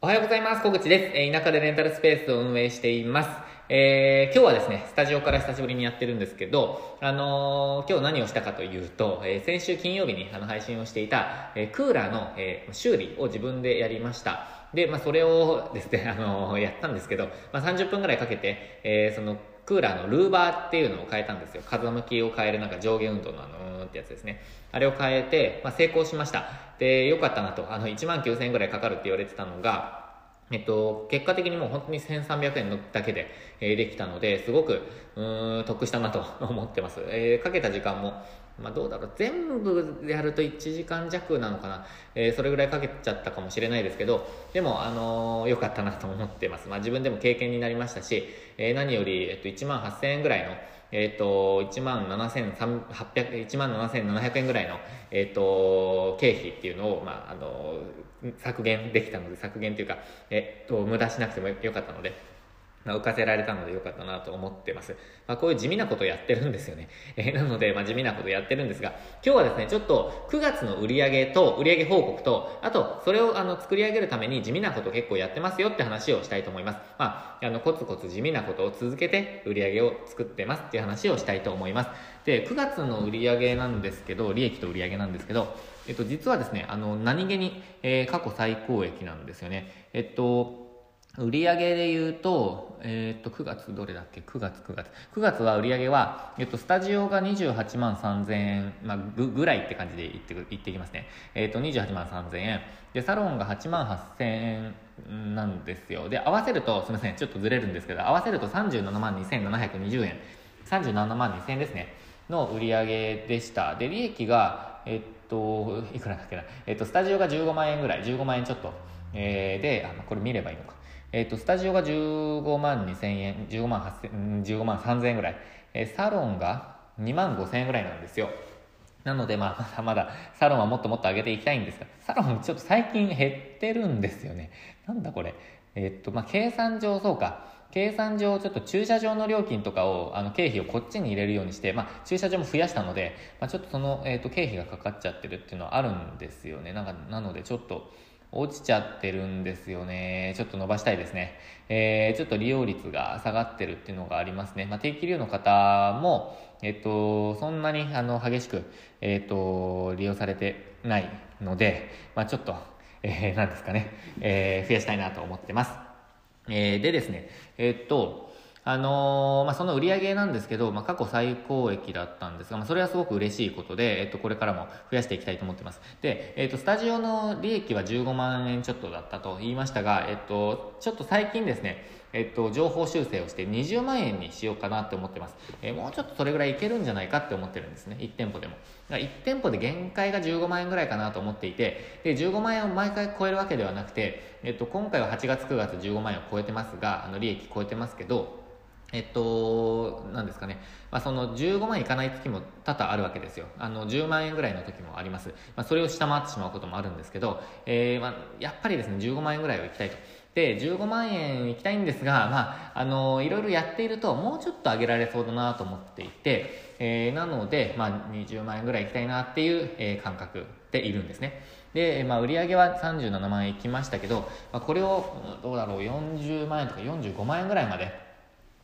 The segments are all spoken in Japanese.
おはようございます。小口です。えー田舎でレンタルスペースを運営しています。えー今日はですね、スタジオから久しぶりにやってるんですけど、あのー今日何をしたかというと、え先週金曜日にあの配信をしていた、えクーラーの、えー修理を自分でやりました。で、まあ、それをですね、あのやったんですけど、まあ、30分くらいかけて、えその、クーラーのルーバーっていうのを変えたんですよ。風向きを変えるなんか上下運動のあのーってやつですね。あれを変えて、まあ、成功しました。で、良かったなと。あの、1万9000円ぐらいかかるって言われてたのが、えっと、結果的にもう本当に1300円のだけで、えーできたので、すごく、うーん、得したなと思ってます。えーかけた時間も、まあどうだろう、全部やると1時間弱なのかな。えーそれぐらいかけちゃったかもしれないですけど、でも、あのー良かったなと思ってます。まあ自分でも経験になりましたし、えー何より、えっと、1万8000円ぐらいの、えっ、と、1万7800、1万7700円ぐらいの、えっ、と、経費っていうのを、まあ、あの、削減できたので、削減というか、えっ、と、無駄しなくてもよかったので、まあ浮かせられたのでよかったなと思ってます。まあ、こういう地味なことをやってるんですよね。えーなので、まあ、地味なことやってるんですが、今日はですね、ちょっと9月の売り上げと、売り上げ報告と、あと、それをあの作り上げるために地味なことを結構やってますよって話をしたいと思います。まあ、あの、コツコツ地味なことを続けて売り上げを作ってますっていう話をしたいと思います。で、9月の売り上げなんですけど、利益と売り上げなんですけど、えっと、実はですね、あの、何気に、えー過去最高益なんですよね。えっと、売上で言うと、えっと、9月どれだっけ ?9 月、9月。9月は売上は、えっと、スタジオが28万3000円、まあ、ぐ、ぐらいって感じで言って、言ってきますね。えっと、28万3000円。で、サロンが8万8000円なんですよ。で、合わせると、すみません、ちょっとずれるんですけど、合わせると37万2720円。37万2000円ですね。の売り上げでした。で、利益が、えっと、いくらだっけな？えっと、スタジオが15万円ぐらい、15万円ちょっと。えーで、あこれ見ればいいのか。えっ、と、スタジオが15万2千円、15万8千、うん15万3千円ぐらい。えーサロンが2万5千円ぐらいなんですよ。なので、まあ、まだまだ、サロンはもっともっと上げていきたいんですが、サロンちょっと最近減ってるんですよね。なんだこれ。えっと、まあ、計算上、そうか。計算上、ちょっと駐車場の料金とかを、あの、経費をこっちに入れるようにして、まあ、駐車場も増やしたので、まあ、ちょっとその、えっと、経費がかかっちゃってるっていうのはあるんですよね。なんか、なので、ちょっと、落ちちゃってるんですよね。ちょっと伸ばしたいですね。えー、ちょっと利用率が下がってるっていうのがありますね。まあ、定期利用の方も、えっと、そんなに、あの、激しく、えっと、利用されてないので、まあ、ちょっと、えー、なんですかね、えー、増やしたいなと思ってます。えー、でですね、えっと、あのーまあ、その売り上げなんですけど、まあ、過去最高益だったんですが、まあ、それはすごく嬉しいことで、えっと、これからも増やしていきたいと思ってます。で、えっと、スタジオの利益は15万円ちょっとだったと言いましたが、えっと、ちょっと最近ですね、えっと、情報修正をして20万円にしようかなって思ってます。えーもうちょっとそれぐらいいけるんじゃないかって思ってるんですね。1店舗でも。だ1店舗で限界が15万円ぐらいかなと思っていて、で、15万円を毎回超えるわけではなくて、えっと、今回は8月9月15万円を超えてますが、あの、利益超えてますけど、えっと、なんですかね。まあ、その15万いかない時も多々あるわけですよ。あの、10万円ぐらいの時もあります。まあ、それを下回ってしまうこともあるんですけど、えー、まあ、やっぱりですね、15万円ぐらいは行きたいと。で、15万円いきたいんですが、まあ、あの、いろいろやっていると、もうちょっと上げられそうだなと思っていて、えー、なので、まあ、20万円ぐらいいきたいなっていう、えー感覚でいるんですね。で、まあ、売上は37万円いきましたけど、まあ、これを、どうだろう、40万円とか45万円ぐらいまで、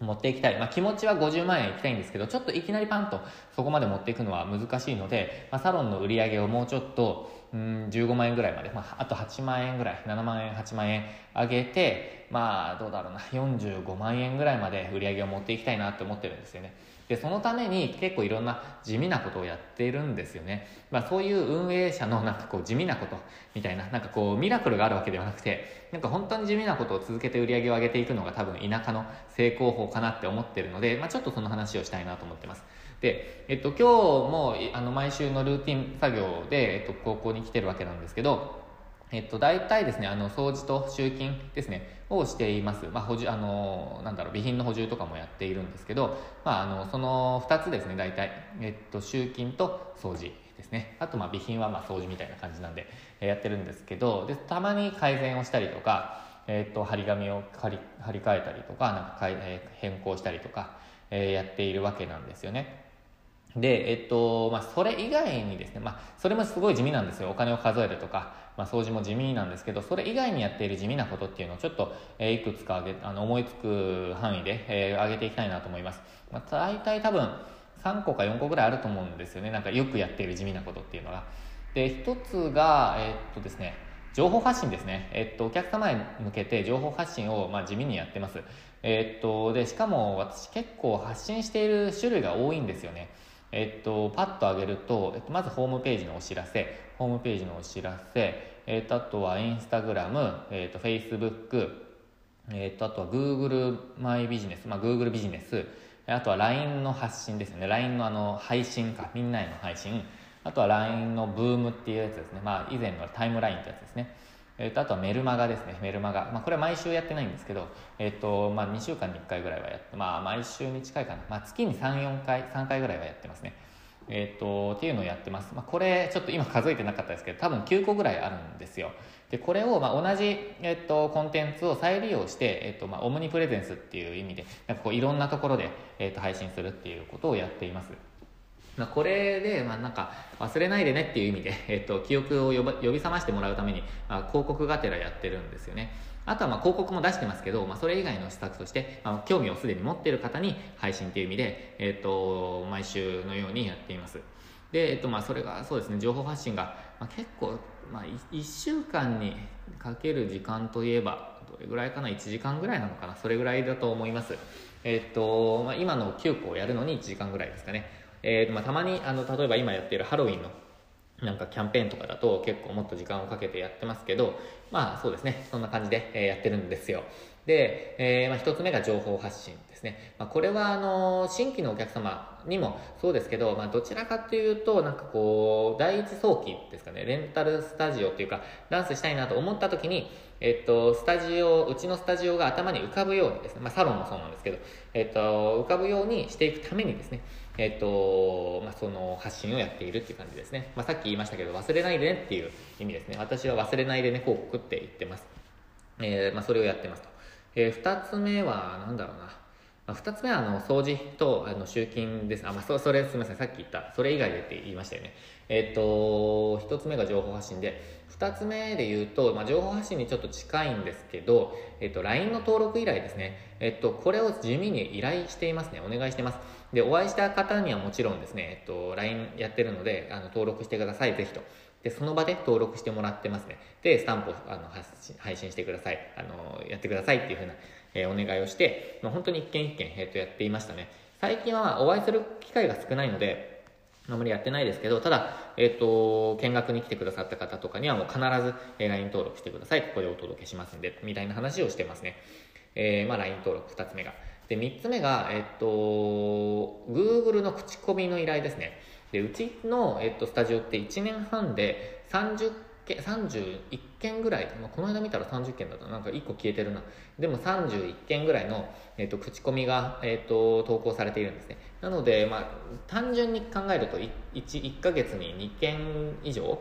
持っていきたい。まあ、気持ちは50万円いきたいんですけど、ちょっといきなりパンとそこまで持っていくのは難しいので、まあ、サロンの売り上げをもうちょっと、うん、15万円ぐらいまで、まあ、あと8万円ぐらい、7万円、8万円上げて、まあ、どうだろうな、45万円ぐらいまで売り上げを持っていきたいなって思ってるんですよね。で、そのために結構いろんな地味なことをやっているんですよね。まあそういう運営者のなんかこう地味なことみたいな、なんかこうミラクルがあるわけではなくて、なんか本当に地味なことを続けて売り上げを上げていくのが多分田舎の成功法かなって思ってるので、まあちょっとその話をしたいなと思ってます。で、えっと今日もあの毎週のルーティン作業で、えっと高校に来てるわけなんですけど、えっと、大体ですね、あの、掃除と集金ですね、をしています。まあ、補充、あの、なんだろう、備品の補充とかもやっているんですけど、まあ、あの、その2つですね、大体。えっと、集金と掃除ですね。あと、まあ、備品は、まあ、掃除みたいな感じなんで、えーやってるんですけど、で、たまに改善をしたりとか、えっと、張り紙を貼り、貼り替えたりとか、なんか、えー変更したりとか、えーやっているわけなんですよね。で、えっと、まあ、それ以外にですね、まあ、それもすごい地味なんですよ。お金を数えるとか、まあ、掃除も地味なんですけど、それ以外にやっている地味なことっていうのをちょっと、えー、いくつかげあの思いつく範囲で、えー、上げていきたいなと思います。まあ、大体多分3個か4個ぐらいあると思うんですよね。なんかよくやっている地味なことっていうのが。で、一つが、えー、っとですね、情報発信ですね。えっと、お客様に向けて情報発信を、まあ、地味にやってます。えっと、で、しかも私結構発信している種類が多いんですよね。えっと、パッと上げると、えっと、まずホームページのお知らせ、ホームページのお知らせ、えっと、あとはインスタグラム、えっと、フェイスブック、えっと、あとは Google マイビジネス、まあ、Google ビジネス、あとは LINE の発信ですね。LINE のあの、配信か、みんなへの配信。あとは LINE のブームっていうやつですね。まあ、以前のタイムラインってやつですね。えー、とあとはメルマガですね、メルマガ。まあ、これは毎週やってないんですけど、えっ、と、まあ、2週間に1回ぐらいはやって、まあ、毎週に近いかな。まあ、月に3、4回、3回ぐらいはやってますね。えっ、と、っていうのをやってます。まあ、これ、ちょっと今数えてなかったですけど、多分9個ぐらいあるんですよ。で、これを、まあ、同じ、えっ、と、コンテンツを再利用して、えっ、と、まあ、オムニプレゼンスっていう意味で、なんかこう、いろんなところで、えっ、と、配信するっていうことをやっています。まあ、これで、まあ、なんか忘れないでねっていう意味で、えっと、記憶を呼ば呼び覚ましてもらうために、まあ、広告がてらやってるんですよね。あとはまあ広告も出してますけど、まあ、それ以外の施策として、まあ、興味をすでに持っている方に配信っていう意味で、えっと、毎週のようにやっています。で、えっと、まあ、それがそうですね、情報発信が、まあ、結構、まあ、1週間にかける時間といえば、どれぐらいかな、1時間ぐらいなのかな、それぐらいだと思います。えっと、まあ、今の9個をやるのに1時間ぐらいですかね。えーとまあ、たまにあの例えば今やっているハロウィンのなんかキャンペーンとかだと結構もっと時間をかけてやってますけど、まあそうですね、そんな感じで、やってるんですよ。で、えー、まあ一つ目が情報発信ですね。まあ、これはあの、新規のお客様にもそうですけど、まあどちらかというと、なんかこう、第一早期ですかね、レンタルスタジオっていうか、ダンスしたいなと思った時に、えっと、スタジオ、うちのスタジオが頭に浮かぶようにですね、まあサロンもそうなんですけど、えっと、浮かぶようにしていくためにですね、えっ、と、まあ、その発信をやっているっていう感じですね。まあ、さっき言いましたけど、忘れないでねっていう意味ですね。私は忘れないでね広告って言ってます。えー、まあ、それをやってますと。えー、二つ目は、なんだろうな。まあ、二つ目は、あの、掃除と、あの、集金です。あ、まあ、そ、それ、すみません。さっき言った、それ以外でって言いましたよね。えっ、と、一つ目が情報発信で、二つ目で言うと、まあ、情報発信にちょっと近いんですけど、えっ、と、LINE の登録依頼ですね。えっ、と、これを地味に依頼していますね。お願いしてます。で、お会いした方にはもちろんですね、えっと、LINE やってるので、あの、登録してください、ぜひと。で、その場で登録してもらってますね。で、スタンプをあの配信してください。あの、やってくださいっていうふうな、えー、お願いをして、まあ、本当に一件一件、えっと、やっていましたね。最近はお会いする機会が少ないので、あまりやってないですけど、ただ、えっ、と、見学に来てくださった方とかにはもう必ず、え LINE 登録してください。ここでお届けしますんで、みたいな話をしてますね。えー、まあ LINE 登録二つ目が。で、3つ目が、えっと、Google の口コミの依頼ですね。で、うちの、えっと、スタジオって1年半で30件、31件ぐらい、まあ、この間見たら30件だったなんか1個消えてるな。でも31件ぐらいの、えっと、口コミが、えっと、投稿されているんですね。なので、まあ、単純に考えると1、1ヶ月に2件以上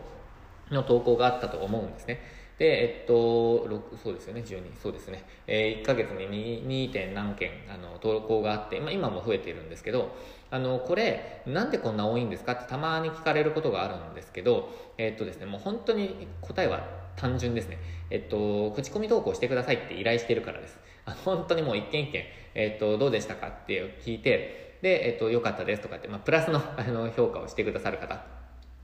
の投稿があったと思うんですね。で、えっと、そうですよね、12、そうですね。えー、1ヶ月に 2. 点何件、あの、投稿があって、まあ、今も増えているんですけど、あの、これ、なんでこんな多いんですか？ってたまに聞かれることがあるんですけど、えっとですね、もう本当に答えは単純ですね。えっと、口コミ投稿してくださいって依頼してるからです。あの本当にもう一件一件、えっと、どうでしたかって聞いて、で、えっと、良かったですとかって、まあ、プラスのあの評価をしてくださる方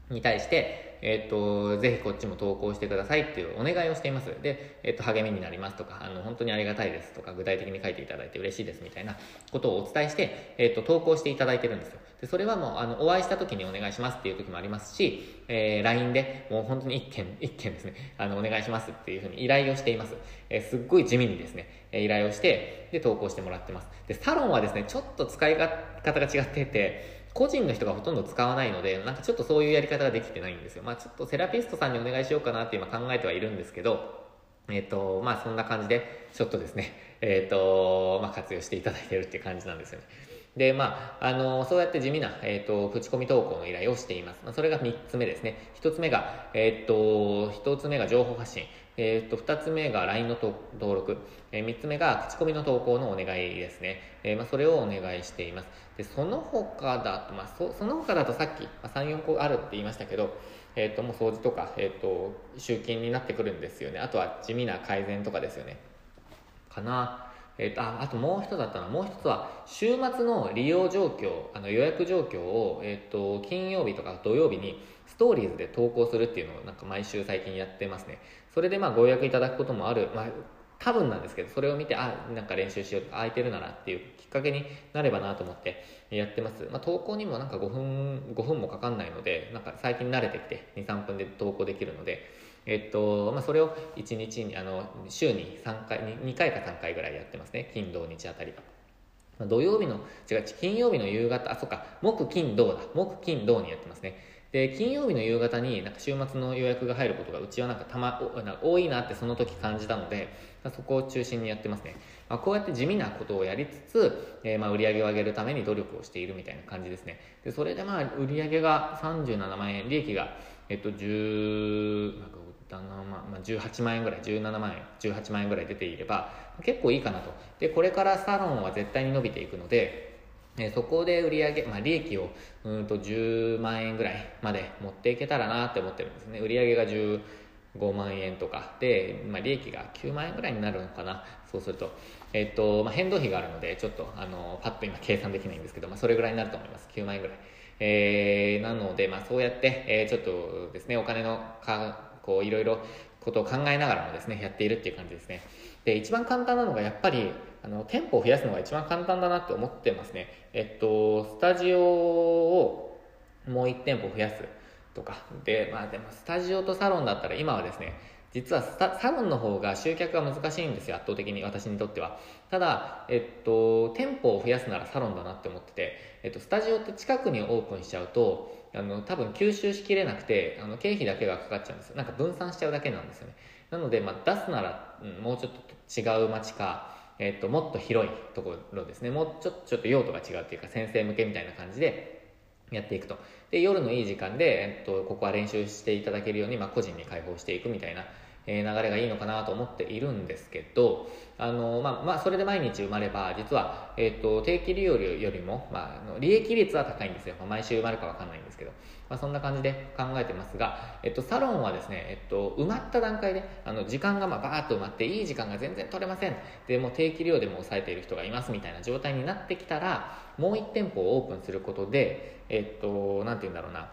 に対して、えっ、と、ぜひこっちも投稿してくださいっていうお願いをしています。で、えっ、と、励みになりますとか、あの、本当にありがたいですとか、具体的に書いていただいて嬉しいですみたいなことをお伝えして、えっ、と、投稿していただいてるんですよ。で、それはもう、あの、お会いした時にお願いしますっていう時もありますし、えー、LINE でもう本当に一件、一件ですね、あの、お願いしますっていうふうに依頼をしています。えー、すっごい地味にですね、え依頼をして、で、投稿してもらってます。で、サロンはですね、ちょっと使い方が違ってて、個人の人がほとんど使わないので、なんかちょっとそういうやり方ができてないんですよ。まあちょっとセラピストさんにお願いしようかなって今考えてはいるんですけど、えっ、ー、と、まあそんな感じで、ちょっとですね、えっ、ー、と、まあ活用していただいてるっていう感じなんですよね。で、まあ、あの、そうやって地味な、えっ、ー、と、口コミ投稿の依頼をしています。まあ、それが3つ目ですね。1つ目が、えっ、と、1つ目が情報発信。えっ、と、2つ目が LINE の登録、えー、3つ目が口コミの投稿のお願いですね。えー、まあ、それをお願いしています。で、その他だと、まあ、そその他だとさっき、まあ、3、4個あるって言いましたけど、えっ、と、もう掃除とか、えっ、と、集金になってくるんですよね。あとは地味な改善とかですよね。かな。えーと、ああともう一つだったなもう一つは週末の利用状況あの予約状況を、えーと、金曜日とか土曜日にストーリーズで投稿するっていうのをなんか毎週最近やってますね。それでまあご予約いただくこともある、まあ、多分なんですけどそれを見てあなんか練習しようと空いてるならっていうきっかけになればなと思ってやってます、まあ、投稿にもなんか5分5分もかかんないのでなんか最近慣れてきて23分で投稿できるのでえっとまあ、それを1日にあの週に3回 2, 2回か3回ぐらいやってますね。金土日あたりまあ、土曜日の違う金曜日の夕方あそっか。木金土だ。木金土にやってますね。で金曜日の夕方になんか週末の予約が入ることがうちはなんかたま多いなってその時感じたのでそこを中心にやってますね、まあ、こうやって地味なことをやりつつ、えー、まあ売り上げを上げるために努力をしているみたいな感じですね。でそれでまあ売り上げが37万円利益がえっと10なんか旦那はまあ18万円ぐらい17万円18万円ぐらい出ていれば結構いいかなと。でこれからサロンは絶対に伸びていくのでえそこで売り上げ、まあ、利益をうんと10万円ぐらいまで持っていけたらなって思ってるんですね。売り上げが15万円とかで、まあ、利益が9万円ぐらいになるのかな。そうすると,、えっとまあ、変動費があるのでちょっとあのパッと今計算できないんですけど、まあ、それぐらいになると思います。9万円ぐらい、えー、なので、まあ、そうやって、えー、ちょっとですねお金のかこういろいろことを考えながらもですねやっているっていう感じですね。で一番簡単なのがやっぱりあの店舗を増やすのが一番簡単だなって思ってますね。えっとスタジオをもう1店舗増やすとか。でまあでもスタジオとサロンだったら今はですね実はサロンの方が集客が難しいんですよ圧倒的に私にとっては。ただ、えっと、店舗を増やすならサロンだなって思ってて、えっと、スタジオって近くにオープンしちゃうとあの多分吸収しきれなくてあの経費だけがかかっちゃうんですよ。なんか分散しちゃうだけなんですよね。なので、まあ、出すなら、うん、もうちょっと違う街か、えっと、もっと広いところですね。もうちょちょっと用途が違うっていうか先生向けみたいな感じでやっていくと。で夜のいい時間で、えっと、ここは練習していただけるように、まあ、個人に開放していくみたいなえ流れがいいのかなと思っているんですけど、あの、まあ、まあ、それで毎日埋まれば、実は、えっ、ー、と、定期利用よりも、まあ、利益率は高いんですよ。毎週埋まるかわかんないんですけど、まあ、そんな感じで考えてますが、えっと、サロンはですね、えっと、埋まった段階で、あの、時間がまあ、バーッと埋まって、いい時間が全然取れません。で、もう定期利用でも抑えている人がいますみたいな状態になってきたら、もう1店舗をオープンすることで、えっと、なんて言うんだろうな、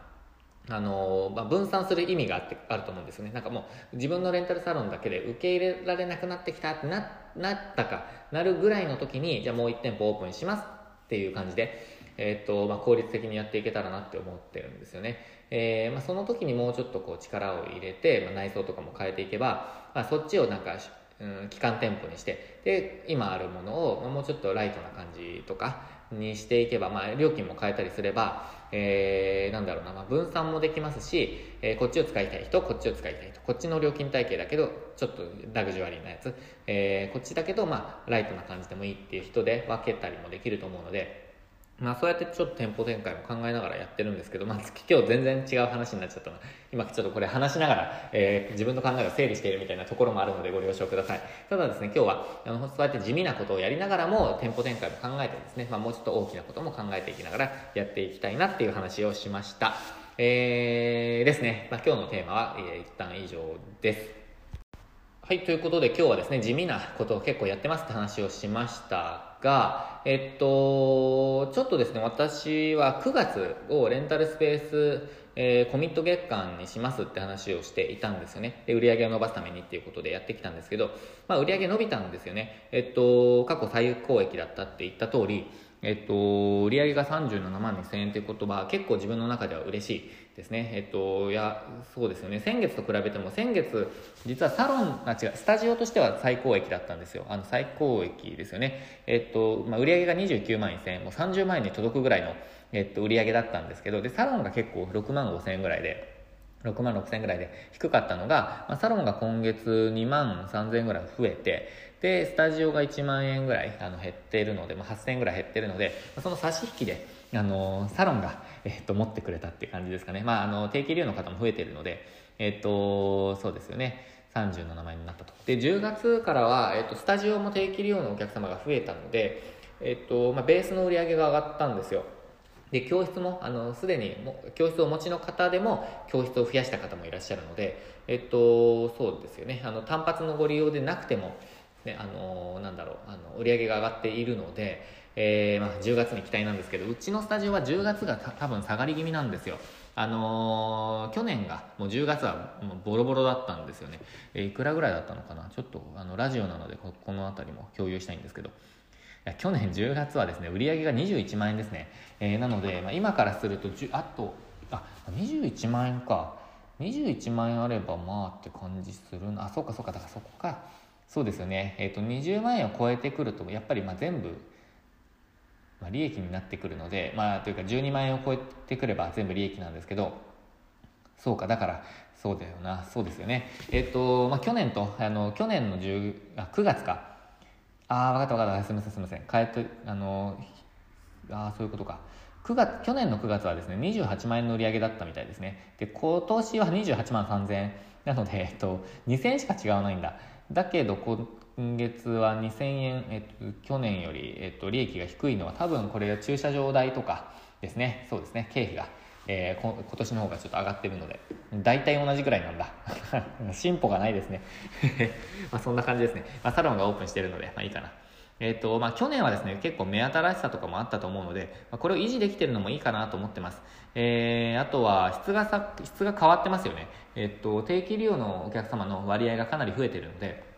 あのまあ、分散する意味があってあると思うんですよね。なんかもう自分のレンタルサロンだけで受け入れられなくなってきたってななったかなるぐらいの時にじゃあもう1店舗オープンしますっていう感じで、えーとまあ、効率的にやっていけたらなって思ってるんですよね、えーまあ、その時にもうちょっとこう力を入れて、ま、内装とかも変えていけば、ま、そっちをなんかうん、機関店舗にしてで今あるものをもうちょっとライトな感じとかにしていけば、まあ、料金も変えたりすれば、えー、なんだろうな、まあ、分散もできますし、えー、こっちを使いたい人こっちを使いたい人こっちの料金体系だけどちょっとラグジュアリーなやつ、えー、こっちだけど、まあ、ライトな感じでもいいっていう人で分けたりもできると思うのでまあそうやってちょっと店舗展開も考えながらやってるんですけど、まあ今日全然違う話になっちゃったな。今ちょっとこれ話しながら、えー、自分の考えを整理しているみたいなところもあるのでご了承ください。ただですね、今日はあのそうやって地味なことをやりながらも店舗展開も考えてですね、まあもうちょっと大きなことも考えていきながらやっていきたいなっていう話をしました。えー、ですね、まあ今日のテーマは、えー、一旦以上です。はい、ということで今日はですね、地味なことを結構やってますって話をしましたが、えっと、ちょっとですね、私は9月をレンタルスペース、えー、コミット月間にしますって話をしていたんですよね。で、売り上げを伸ばすためにっていうことでやってきたんですけど、まあ、売り上げ伸びたんですよね。えっと、過去最高益だったって言った通り、えっと、売り上げが37万2000円っていう言葉は結構自分の中では嬉しいですね。えっと、いや、そうですよね。先月と比べても、先月、実はサロン、あ、違う、スタジオとしては最高益だったんですよ。あの、最高益ですよね。えっと、まあ、売り上げが29万1000円、もう30万円に届くぐらいの、えっと、売り上げだったんですけど、で、サロンが結構6万5000円ぐらいで、6万6千円ぐらいで低かったのが、まあ、サロンが今月2万3千円ぐらい増えて、で、スタジオが1万円ぐらいあの減っているので、まあ、8000円ぐらい減ってるので、その差し引きで、あのサロンが、えっと、持ってくれたっていう感じですかね。まあ、あの、定期利用の方も増えているので、えっと、そうですよね。37万円になったとで10月からは、えっと、スタジオも定期利用のお客様が増えたので、えっとまあ、ベースの売り上げが上がったんですよで教室もあのすでにも教室をお持ちの方でも教室を増やした方もいらっしゃるので、えっと、そうですよねあの単発のご利用でなくても、ね、あのなんだろうあの売り上げが上がっているので、えーまあ、10月に期待なんですけどうちのスタジオは10月が多分下がり気味なんですよ。あのー、去年がもう10月はもうボロボロだったんですよね、えー、いくらぐらいだったのかな？ちょっとあのラジオなのでここの辺りも共有したいんですけど。去年10月はですね売り上げが21万円ですね、えー、なので、まあ、今からするとあとあ21万円か。21万円あればまあって感じするな。あそうかそうか。だからそこか。そうですよね。え、ー、と20万円を超えてくるとやっぱりまあ全部まあ、利益になってくるので、まあ、というか12万円を超えてくれば全部利益なんですけどそうかだからそうだよな。そうですよね。えっ、ー、と、まあ、去年とあの去年の10あ9月か。ああ分かった分かった。すみませんすみません。変えてあのああそういうことか。9月去年の9月はですね28万円の売り上げだったみたいですね。で今年は28万3000円。なので、えっと、2000円しか違わないんだ。だけど今月は2000円、えっと、去年より、えっと、利益が低いのは多分これ駐車場代とかですね。そうですね。経費が、えー、今年の方がちょっと上がってるので大体同じくらいなんだ。進歩がないですね。まあそんな感じですね、まあ、サロンがオープンしてるので、まあ、いいかな。えーとまあ、去年はですね結構目新しさとかもあったと思うので、まあ、これを維持できてるのもいいかなと思ってます、えー、あとは質がさ質が変わってますよね、えーと定期利用のお客様の割合がかなり増えてるので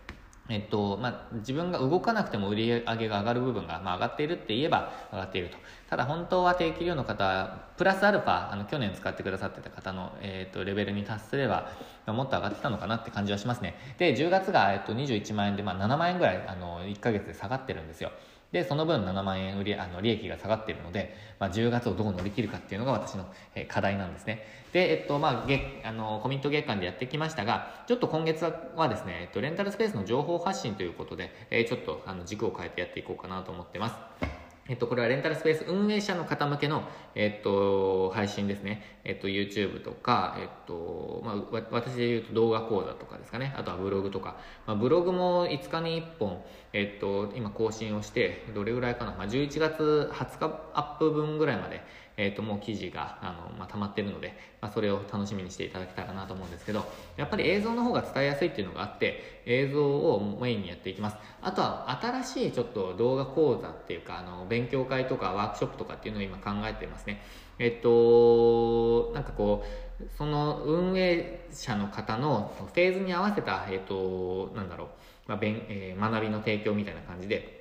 えっとまあ、自分が動かなくても売り上げが上がる部分が、まあ、上がっているって言えば上がっていると。ただ本当は定期利用の方プラスアルファあの去年使ってくださってた方の、えっとレベルに達すれば、もっと上がってたのかなって感じはしますね。で10月が、えっと21万円で、まあ、7万円ぐらいあの1ヶ月で下がってるんですよ。でその分7万円売りあの利益が下がっているので、まあ、10月をどう乗り切るかっていうのが私の、え課題なんですね。で、えっとまあ、月あのコミット月間でやってきましたがちょっと今月はですね、えっと、レンタルスペースの情報発信ということで、え、ちょっとあの軸を変えてやっていこうかなと思ってます。えっと、これはレンタルスペース運営者の方向けの、えっと、配信ですね。えっと、YouTube とか、えっと、まあ、私で言うと動画講座とかですかね。あとはブログとか。まあ、ブログも5日に1本、えっと、今更新をして、どれぐらいかな。まあ、11月20日アップ分ぐらいまで、えっ、ー、と、もう記事が、あの、まあ、溜まってるので、まあ、それを楽しみにしていただけたらなと思うんですけど、やっぱり映像の方が伝えやすいっていうのがあって、映像をメインにやっていきます。あとは、新しいちょっと動画講座っていうか、あの、勉強会とかワークショップとかっていうのを今考えてますね。えっと、なんかこう、その運営者の方のフェーズに合わせた、えっと、なんだろう、まあ、勉えー、学びの提供みたいな感じで、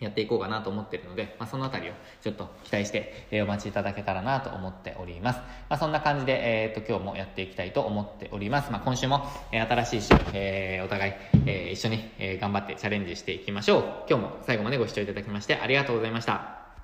やっていこうかなと思ってるので、まあ、そのあたりをちょっと期待して、えー、お待ちいただけたらなと思っております。まあ、そんな感じで、えっ、と、今日もやっていきたいと思っております。まあ、今週も、えー、新しい週、え、お互い、え、一緒に、え、頑張ってチャレンジしていきましょう。今日も最後までご視聴いただきましてありがとうございました。